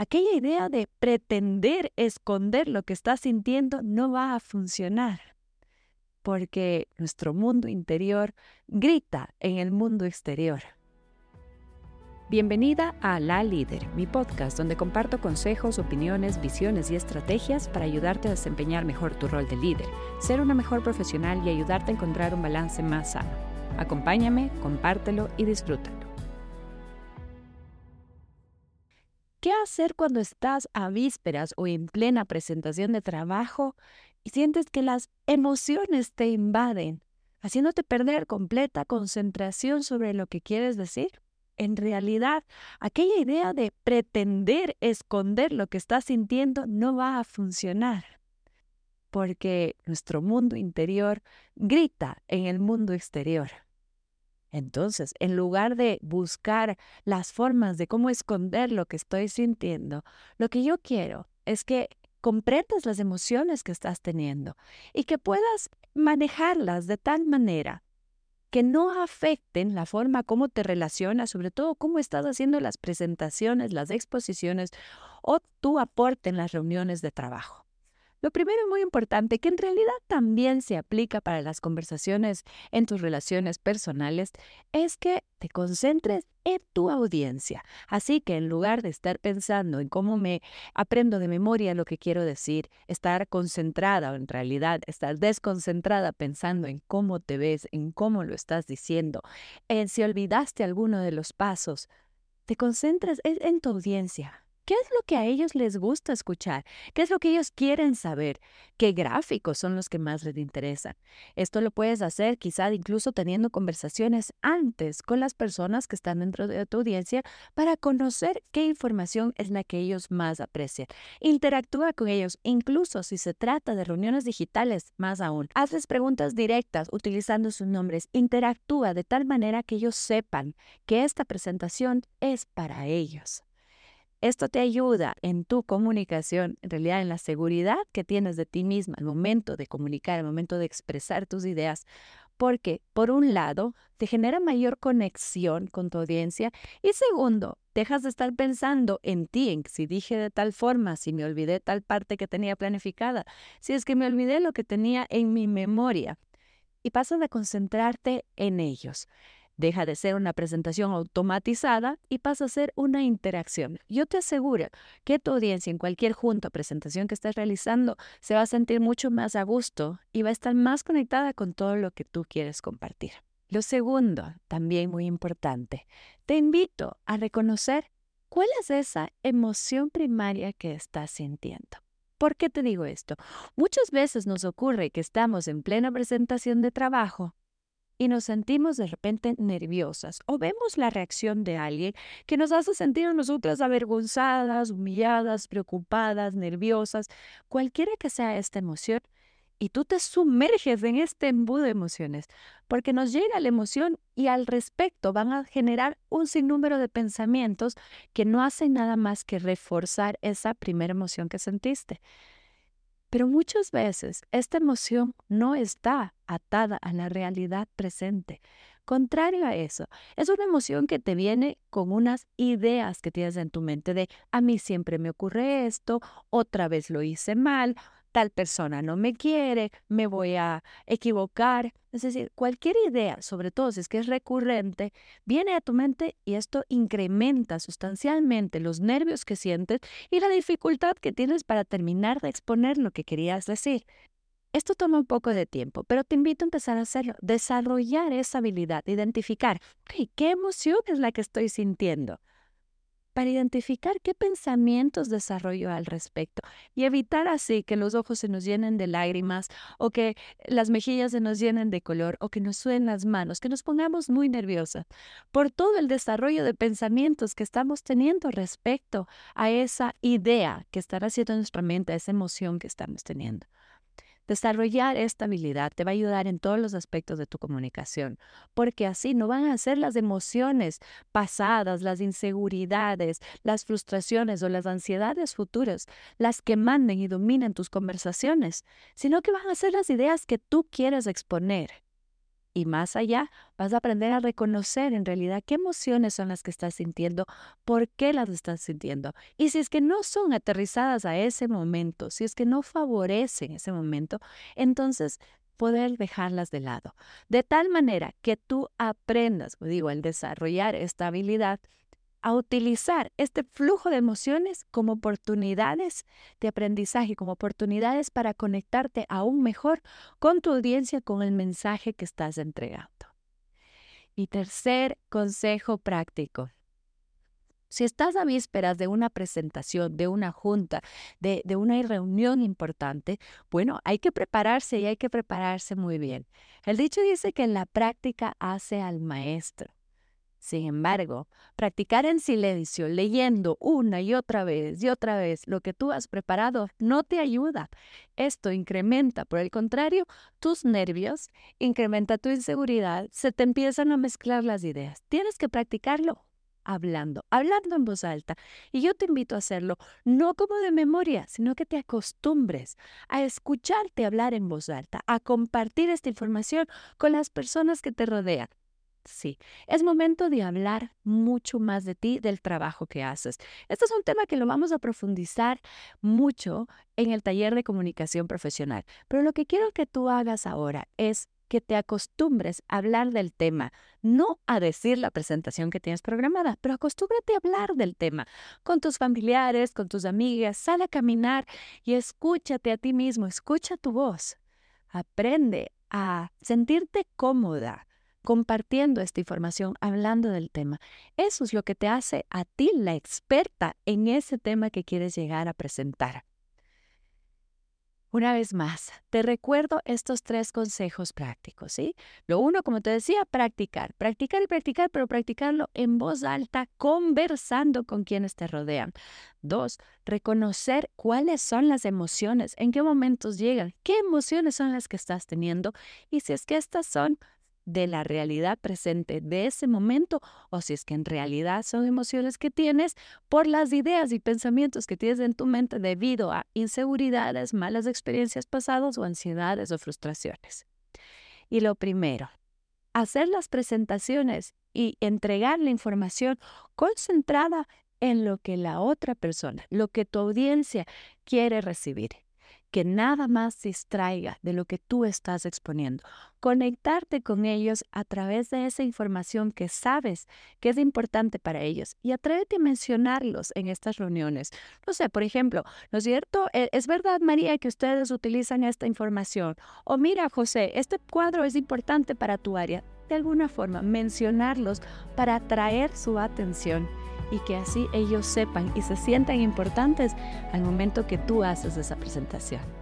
aquella idea de pretender esconder lo que estás sintiendo no va a funcionar, porque nuestro mundo interior grita en el mundo exterior. Bienvenida a La Líder, mi podcast donde comparto consejos, opiniones, visiones y estrategias para ayudarte a desempeñar mejor tu rol de líder, ser una mejor profesional y ayudarte a encontrar un balance más sano. Acompáñame, compártelo y disfrútalo. ¿Qué hacer cuando estás a vísperas o en plena presentación de trabajo y sientes que las emociones te invaden, haciéndote perder completa concentración sobre lo que quieres decir? en realidad aquella idea de pretender esconder lo que estás sintiendo no va a funcionar, porque nuestro mundo interior grita en el mundo exterior. Entonces, en lugar de buscar las formas de cómo esconder lo que estoy sintiendo, lo que yo quiero es que comprendas las emociones que estás teniendo y que puedas manejarlas de tal manera que no afecten la forma como te relacionas, sobre todo cómo estás haciendo las presentaciones, las exposiciones o tu aporte en las reuniones de trabajo. Lo primero y muy importante, que en realidad también se aplica para las conversaciones en tus relaciones personales, es que te concentres en tu audiencia. Así que en lugar de estar pensando en cómo me aprendo de memoria lo que quiero decir, estar concentrada o en realidad estar desconcentrada pensando en cómo te ves, en cómo lo estás diciendo, en si olvidaste alguno de los pasos, te concentres en tu audiencia. ¿Qué es lo que a ellos les gusta escuchar? ¿Qué es lo que ellos quieren saber? ¿Qué gráficos son los que más les interesan? Esto lo puedes hacer quizá incluso teniendo conversaciones antes con las personas que están dentro de tu audiencia para conocer qué información es la que ellos más aprecian. Interactúa con ellos, incluso si se trata de reuniones digitales, más aún. Hazles preguntas directas utilizando sus nombres. Interactúa de tal manera que ellos sepan que esta presentación es para ellos. Esto te ayuda en tu comunicación, en realidad en la seguridad que tienes de ti misma al momento de comunicar, al momento de expresar tus ideas, porque por un lado te genera mayor conexión con tu audiencia y segundo, dejas de estar pensando en ti, en si dije de tal forma, si me olvidé tal parte que tenía planificada, si es que me olvidé lo que tenía en mi memoria y pasas a concentrarte en ellos. Deja de ser una presentación automatizada y pasa a ser una interacción. Yo te aseguro que tu audiencia en cualquier junta o presentación que estés realizando se va a sentir mucho más a gusto y va a estar más conectada con todo lo que tú quieres compartir. Lo segundo, también muy importante, te invito a reconocer cuál es esa emoción primaria que estás sintiendo. ¿Por qué te digo esto? Muchas veces nos ocurre que estamos en plena presentación de trabajo y nos sentimos de repente nerviosas o vemos la reacción de alguien que nos hace sentir a avergonzadas, humilladas, preocupadas, nerviosas, cualquiera que sea esta emoción, y tú te sumerges en este embudo de emociones, porque nos llega la emoción y al respecto van a generar un sinnúmero de pensamientos que no hacen nada más que reforzar esa primera emoción que sentiste. Pero muchas veces esta emoción no está atada a la realidad presente. Contrario a eso, es una emoción que te viene con unas ideas que tienes en tu mente de a mí siempre me ocurre esto, otra vez lo hice mal, tal persona no me quiere, me voy a equivocar. Es decir, cualquier idea, sobre todo si es que es recurrente, viene a tu mente y esto incrementa sustancialmente los nervios que sientes y la dificultad que tienes para terminar de exponer lo que querías decir. Esto toma un poco de tiempo, pero te invito a empezar a hacerlo, desarrollar esa habilidad, identificar, ¿qué emoción es la que estoy sintiendo? Para identificar qué pensamientos desarrollo al respecto y evitar así que los ojos se nos llenen de lágrimas o que las mejillas se nos llenen de color o que nos suden las manos, que nos pongamos muy nerviosas por todo el desarrollo de pensamientos que estamos teniendo respecto a esa idea que estará haciendo nuestra mente, a esa emoción que estamos teniendo. Desarrollar esta habilidad te va a ayudar en todos los aspectos de tu comunicación, porque así no van a ser las emociones pasadas, las inseguridades, las frustraciones o las ansiedades futuras las que manden y dominen tus conversaciones, sino que van a ser las ideas que tú quieres exponer. Y más allá, vas a aprender a reconocer en realidad qué emociones son las que estás sintiendo, por qué las estás sintiendo. Y si es que no son aterrizadas a ese momento, si es que no favorecen ese momento, entonces poder dejarlas de lado. De tal manera que tú aprendas, digo, el desarrollar esta habilidad a utilizar este flujo de emociones como oportunidades de aprendizaje, como oportunidades para conectarte aún mejor con tu audiencia, con el mensaje que estás entregando. Y tercer consejo práctico. Si estás a vísperas de una presentación, de una junta, de, de, una reunión importante, bueno, hay que prepararse y hay que prepararse muy bien. El dicho dice que en la práctica hace al maestro. Sin embargo, practicar en silencio, leyendo una y otra vez y otra vez lo que tú has preparado, no te ayuda. Esto incrementa, por el contrario, tus nervios, incrementa tu inseguridad, se te empiezan a mezclar las ideas. Tienes que practicarlo hablando, hablando en voz alta. Y yo te invito a hacerlo, no como de memoria, sino que te acostumbres a escucharte hablar en voz alta, a compartir esta información con las personas que te rodean. Sí, es momento de hablar mucho más de ti, del trabajo que haces. Este es un tema que lo vamos a profundizar mucho en el taller de comunicación profesional, pero lo que quiero que tú hagas ahora es que te acostumbres a hablar del tema, no a decir la presentación que tienes programada, pero acostúmbrate a hablar del tema con tus familiares, con tus amigas, sal a caminar y escúchate a ti mismo, escucha tu voz. Aprende a sentirte cómoda compartiendo esta información, hablando del tema. Eso es lo que te hace a ti la experta en ese tema que quieres llegar a presentar. Una vez más, te recuerdo estos tres consejos prácticos, ¿sí? Lo uno, como te decía, practicar, practicar y practicar, pero practicarlo en voz alta, conversando con quienes te rodean. Dos, reconocer cuáles son las emociones, en qué momentos llegan, qué emociones son las que estás teniendo y si es que estas son de la realidad presente de ese momento o si es que en realidad son emociones que tienes por las ideas y pensamientos que tienes en tu mente debido a inseguridades, malas experiencias pasadas o ansiedades o frustraciones. Y lo primero, hacer las presentaciones y entregar la información concentrada en lo que la otra persona, lo que tu audiencia quiere recibir que nada más distraiga de lo que tú estás exponiendo. Conectarte con ellos a través de esa información que sabes que es importante para ellos y atrévete a mencionarlos en estas reuniones. No sé, por ejemplo, ¿no es cierto? E, ¿Es verdad, María, que ustedes utilizan esta información? O mira, José, este cuadro es importante para tu área. De alguna forma, mencionarlos para atraer su atención y que así ellos sepan y se sientan importantes al momento que tú haces esa presentación.